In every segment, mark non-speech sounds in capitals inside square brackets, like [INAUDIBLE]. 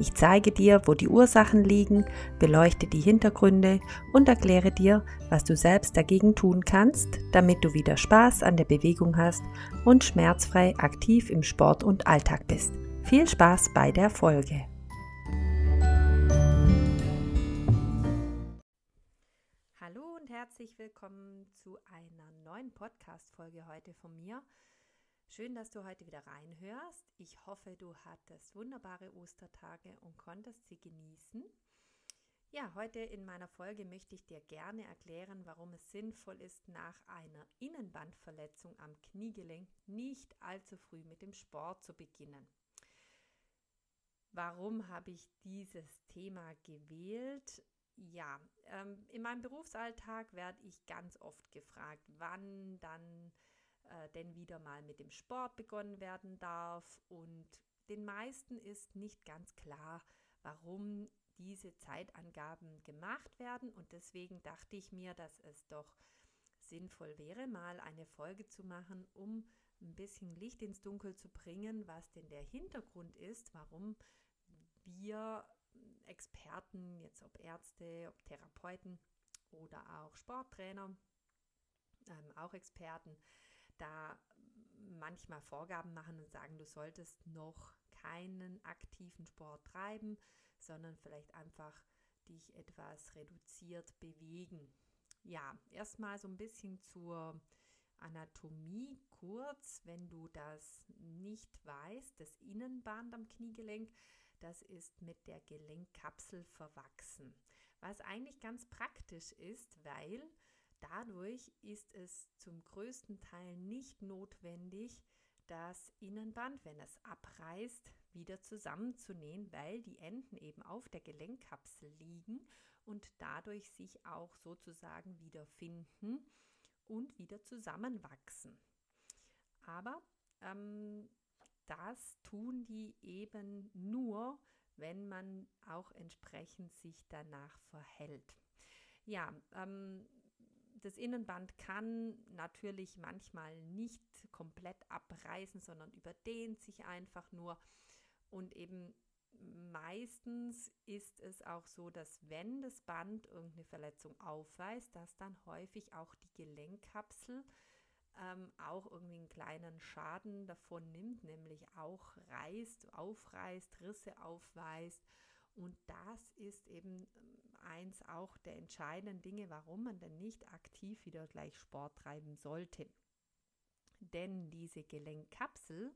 ich zeige dir, wo die Ursachen liegen, beleuchte die Hintergründe und erkläre dir, was du selbst dagegen tun kannst, damit du wieder Spaß an der Bewegung hast und schmerzfrei aktiv im Sport und Alltag bist. Viel Spaß bei der Folge. Hallo und herzlich willkommen zu einer neuen Podcast-Folge heute von mir. Schön, dass du heute wieder reinhörst. Ich hoffe, du hattest wunderbare Ostertage und konntest sie genießen. Ja, heute in meiner Folge möchte ich dir gerne erklären, warum es sinnvoll ist, nach einer Innenbandverletzung am Kniegelenk nicht allzu früh mit dem Sport zu beginnen. Warum habe ich dieses Thema gewählt? Ja, ähm, in meinem Berufsalltag werde ich ganz oft gefragt, wann dann äh, denn wieder mal mit dem Sport begonnen werden darf. Und den meisten ist nicht ganz klar, warum diese Zeitangaben gemacht werden. Und deswegen dachte ich mir, dass es doch sinnvoll wäre, mal eine Folge zu machen, um ein bisschen Licht ins Dunkel zu bringen, was denn der Hintergrund ist, warum wir Experten, jetzt ob Ärzte, ob Therapeuten oder auch Sporttrainer, ähm, auch Experten, da manchmal Vorgaben machen und sagen, du solltest noch keinen aktiven Sport treiben, sondern vielleicht einfach dich etwas reduziert bewegen. Ja, erstmal so ein bisschen zur Anatomie kurz, wenn du das nicht weißt, das Innenband am Kniegelenk, das ist mit der Gelenkkapsel verwachsen. Was eigentlich ganz praktisch ist, weil Dadurch ist es zum größten Teil nicht notwendig, das Innenband, wenn es abreißt, wieder zusammenzunähen, weil die Enden eben auf der Gelenkkapsel liegen und dadurch sich auch sozusagen wiederfinden und wieder zusammenwachsen. Aber ähm, das tun die eben nur, wenn man auch entsprechend sich danach verhält. Ja, ähm, das Innenband kann natürlich manchmal nicht komplett abreißen, sondern überdehnt sich einfach nur. Und eben meistens ist es auch so, dass wenn das Band irgendeine Verletzung aufweist, dass dann häufig auch die Gelenkkapsel ähm, auch irgendwie einen kleinen Schaden davon nimmt, nämlich auch reißt, aufreißt, Risse aufweist. Und das ist eben eins auch der entscheidenden Dinge, warum man denn nicht aktiv wieder gleich Sport treiben sollte. Denn diese Gelenkkapsel,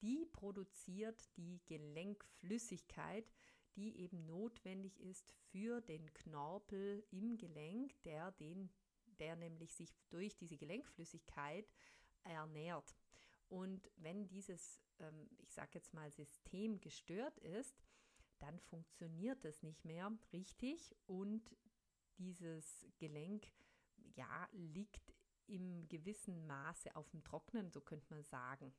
die produziert die Gelenkflüssigkeit, die eben notwendig ist für den Knorpel im Gelenk, der, den, der nämlich sich durch diese Gelenkflüssigkeit ernährt. Und wenn dieses, ähm, ich sage jetzt mal, System gestört ist, dann funktioniert es nicht mehr richtig und dieses Gelenk ja liegt im gewissen Maße auf dem Trocknen, so könnte man sagen.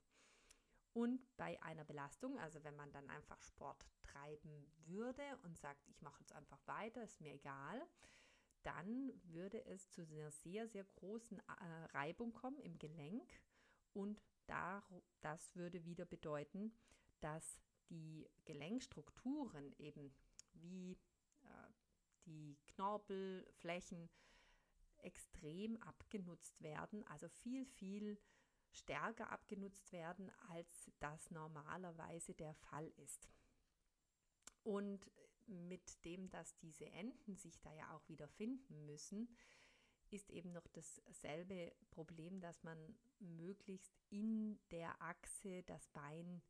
Und bei einer Belastung, also wenn man dann einfach Sport treiben würde und sagt, ich mache jetzt einfach weiter, ist mir egal, dann würde es zu einer sehr, sehr großen äh, Reibung kommen im Gelenk und da, das würde wieder bedeuten, dass die Gelenkstrukturen eben wie äh, die Knorpelflächen extrem abgenutzt werden, also viel, viel stärker abgenutzt werden, als das normalerweise der Fall ist. Und mit dem, dass diese Enden sich da ja auch wieder finden müssen, ist eben noch dasselbe Problem, dass man möglichst in der Achse das Bein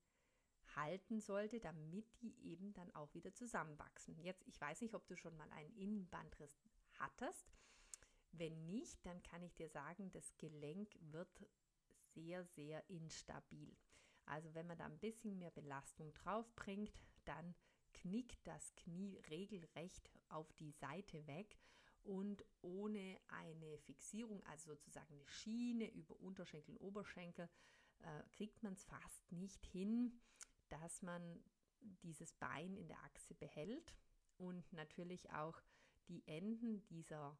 halten sollte, damit die eben dann auch wieder zusammenwachsen. Jetzt, ich weiß nicht, ob du schon mal einen Innenbandriss hattest. Wenn nicht, dann kann ich dir sagen, das Gelenk wird sehr, sehr instabil. Also wenn man da ein bisschen mehr Belastung drauf bringt, dann knickt das Knie regelrecht auf die Seite weg und ohne eine Fixierung, also sozusagen eine Schiene über Unterschenkel und Oberschenkel, äh, kriegt man es fast nicht hin, dass man dieses Bein in der Achse behält und natürlich auch die Enden dieser,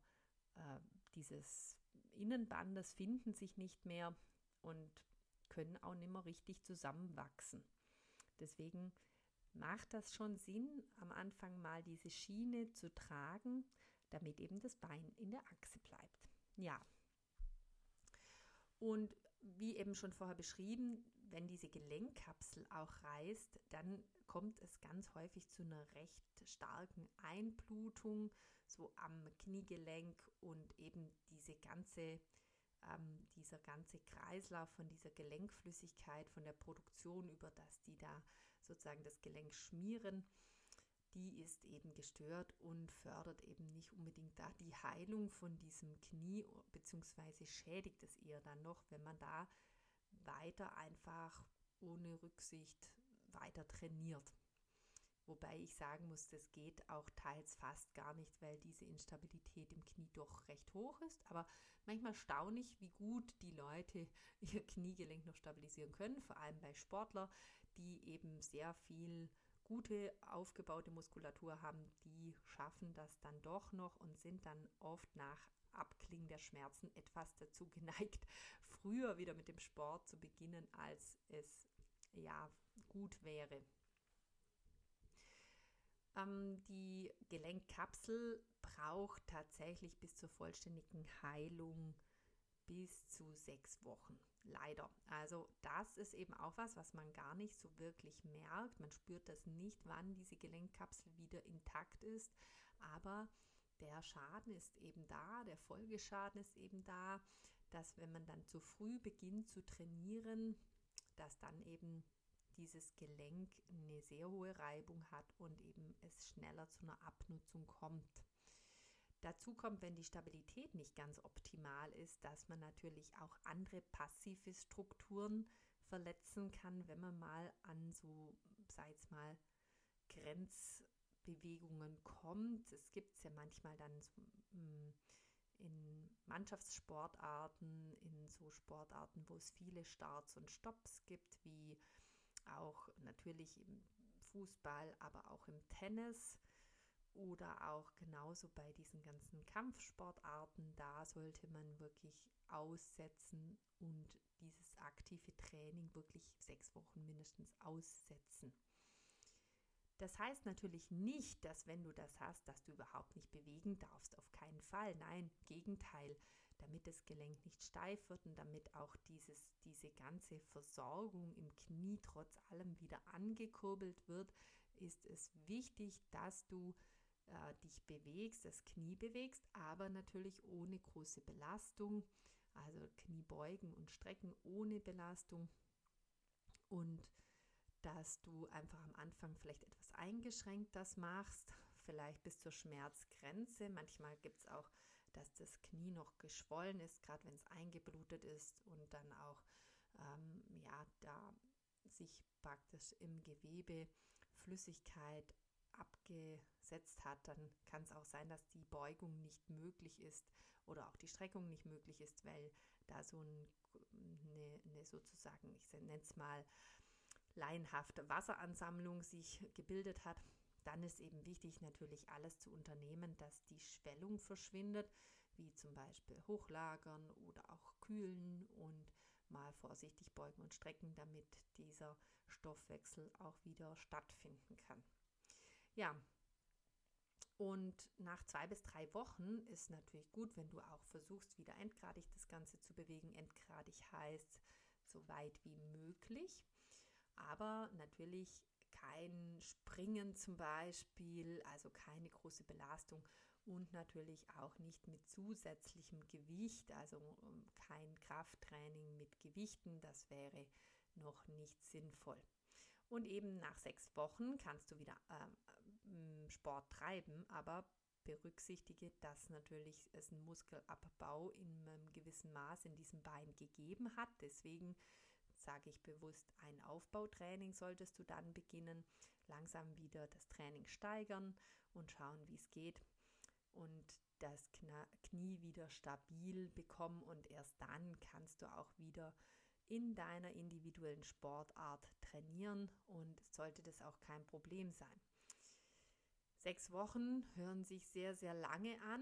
äh, dieses Innenbandes finden sich nicht mehr und können auch nicht mehr richtig zusammenwachsen. Deswegen macht das schon Sinn, am Anfang mal diese Schiene zu tragen, damit eben das Bein in der Achse bleibt. Ja. Und wie eben schon vorher beschrieben, wenn diese Gelenkkapsel auch reißt, dann kommt es ganz häufig zu einer recht starken Einblutung, so am Kniegelenk und eben diese ganze, ähm, dieser ganze Kreislauf von dieser Gelenkflüssigkeit, von der Produktion über das, die da sozusagen das Gelenk schmieren, die ist eben gestört und fördert eben nicht unbedingt da die Heilung von diesem Knie, beziehungsweise schädigt es eher dann noch, wenn man da weiter einfach ohne Rücksicht weiter trainiert. Wobei ich sagen muss, das geht auch teils fast gar nicht, weil diese Instabilität im Knie doch recht hoch ist. Aber manchmal staune ich, wie gut die Leute ihr Kniegelenk noch stabilisieren können, vor allem bei Sportlern, die eben sehr viel gute aufgebaute Muskulatur haben, die schaffen das dann doch noch und sind dann oft nach Abklingen der Schmerzen etwas dazu geneigt, [LAUGHS] früher wieder mit dem Sport zu beginnen, als es ja gut wäre. Ähm, die Gelenkkapsel braucht tatsächlich bis zur vollständigen Heilung bis zu sechs Wochen. Leider. Also das ist eben auch was, was man gar nicht so wirklich merkt. Man spürt das nicht, wann diese Gelenkkapsel wieder intakt ist. Aber der Schaden ist eben da, der Folgeschaden ist eben da, dass wenn man dann zu früh beginnt zu trainieren, dass dann eben dieses Gelenk eine sehr hohe Reibung hat und eben es schneller zu einer Abnutzung kommt. Dazu kommt, wenn die Stabilität nicht ganz optimal ist, dass man natürlich auch andere passive Strukturen verletzen kann, wenn man mal an so, sei es mal, Grenzbewegungen kommt. Es gibt es ja manchmal dann so, mm, in Mannschaftssportarten, in so Sportarten, wo es viele Starts und Stops gibt, wie auch natürlich im Fußball, aber auch im Tennis oder auch genauso bei diesen ganzen Kampfsportarten, da sollte man wirklich aussetzen und dieses aktive Training wirklich sechs Wochen mindestens aussetzen. Das heißt natürlich nicht, dass wenn du das hast, dass du überhaupt nicht bewegen darfst. Auf keinen Fall. Nein, Gegenteil. Damit das Gelenk nicht steif wird und damit auch dieses, diese ganze Versorgung im Knie trotz allem wieder angekurbelt wird, ist es wichtig, dass du äh, dich bewegst, das Knie bewegst, aber natürlich ohne große Belastung. Also Knie beugen und strecken ohne Belastung. Und dass du einfach am Anfang vielleicht etwas eingeschränkt das machst, vielleicht bis zur Schmerzgrenze. Manchmal gibt es auch, dass das Knie noch geschwollen ist, gerade wenn es eingeblutet ist und dann auch ähm, ja da sich praktisch im Gewebe Flüssigkeit abgesetzt hat, dann kann es auch sein, dass die Beugung nicht möglich ist oder auch die Streckung nicht möglich ist, weil da so ein, eine, eine sozusagen, ich nenne es mal, laienhafte Wasseransammlung sich gebildet hat. Dann ist eben wichtig, natürlich alles zu unternehmen, dass die Schwellung verschwindet, wie zum Beispiel hochlagern oder auch kühlen und mal vorsichtig beugen und strecken, damit dieser Stoffwechsel auch wieder stattfinden kann. Ja, und nach zwei bis drei Wochen ist natürlich gut, wenn du auch versuchst, wieder endgradig das Ganze zu bewegen. Endgradig heißt so weit wie möglich, aber natürlich kein Springen zum Beispiel, also keine große Belastung und natürlich auch nicht mit zusätzlichem Gewicht, also ähm, kein Krafttraining mit Gewichten, das wäre noch nicht sinnvoll. Und eben nach sechs Wochen kannst du wieder ähm, Sport treiben, aber berücksichtige, dass natürlich es einen Muskelabbau in einem gewissen Maß in diesem Bein gegeben hat. Deswegen sage ich bewusst, ein Aufbautraining solltest du dann beginnen, langsam wieder das Training steigern und schauen, wie es geht. Und das Knie wieder stabil bekommen und erst dann kannst du auch wieder in deiner individuellen Sportart trainieren und sollte das auch kein Problem sein. Sechs Wochen hören sich sehr, sehr lange an,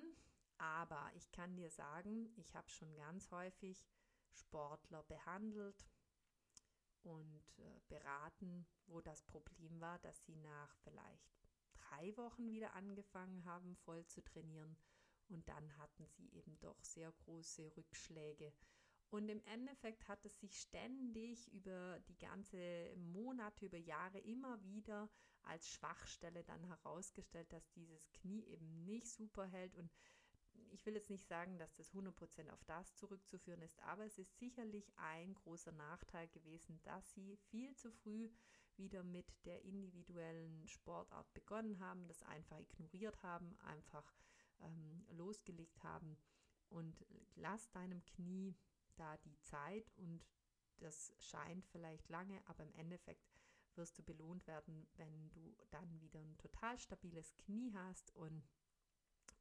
aber ich kann dir sagen, ich habe schon ganz häufig Sportler behandelt und äh, beraten, wo das Problem war, dass sie nach vielleicht drei Wochen wieder angefangen haben, voll zu trainieren und dann hatten sie eben doch sehr große Rückschläge. Und im Endeffekt hat es sich ständig über die ganze Monate, über Jahre immer wieder als Schwachstelle dann herausgestellt, dass dieses Knie eben nicht super hält. Und ich will jetzt nicht sagen, dass das 100% auf das zurückzuführen ist, aber es ist sicherlich ein großer Nachteil gewesen, dass sie viel zu früh wieder mit der individuellen Sportart begonnen haben, das einfach ignoriert haben, einfach ähm, losgelegt haben. Und lass deinem Knie da die Zeit und das scheint vielleicht lange, aber im Endeffekt wirst du belohnt werden, wenn du dann wieder ein total stabiles Knie hast und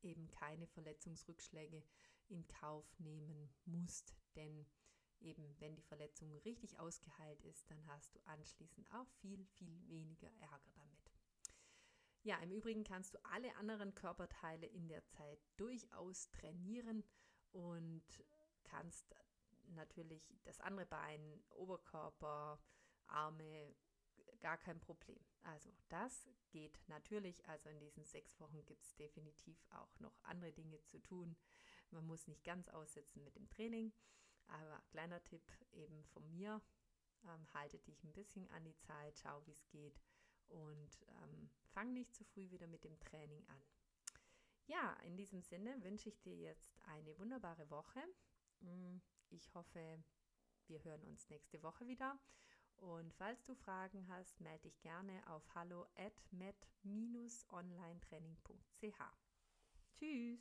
eben keine Verletzungsrückschläge in Kauf nehmen musst. Denn eben, wenn die Verletzung richtig ausgeheilt ist, dann hast du anschließend auch viel, viel weniger Ärger damit. Ja, im Übrigen kannst du alle anderen Körperteile in der Zeit durchaus trainieren und kannst natürlich das andere Bein, Oberkörper, Arme, gar kein Problem. Also das geht natürlich. Also in diesen sechs Wochen gibt es definitiv auch noch andere Dinge zu tun. Man muss nicht ganz aussetzen mit dem Training. Aber kleiner Tipp eben von mir, ähm, halte dich ein bisschen an die Zeit, schau, wie es geht und ähm, fang nicht zu früh wieder mit dem Training an. Ja, in diesem Sinne wünsche ich dir jetzt eine wunderbare Woche. Mm, ich hoffe, wir hören uns nächste Woche wieder. Und falls du Fragen hast, melde dich gerne auf hallo at met-onlinetraining.ch. Tschüss!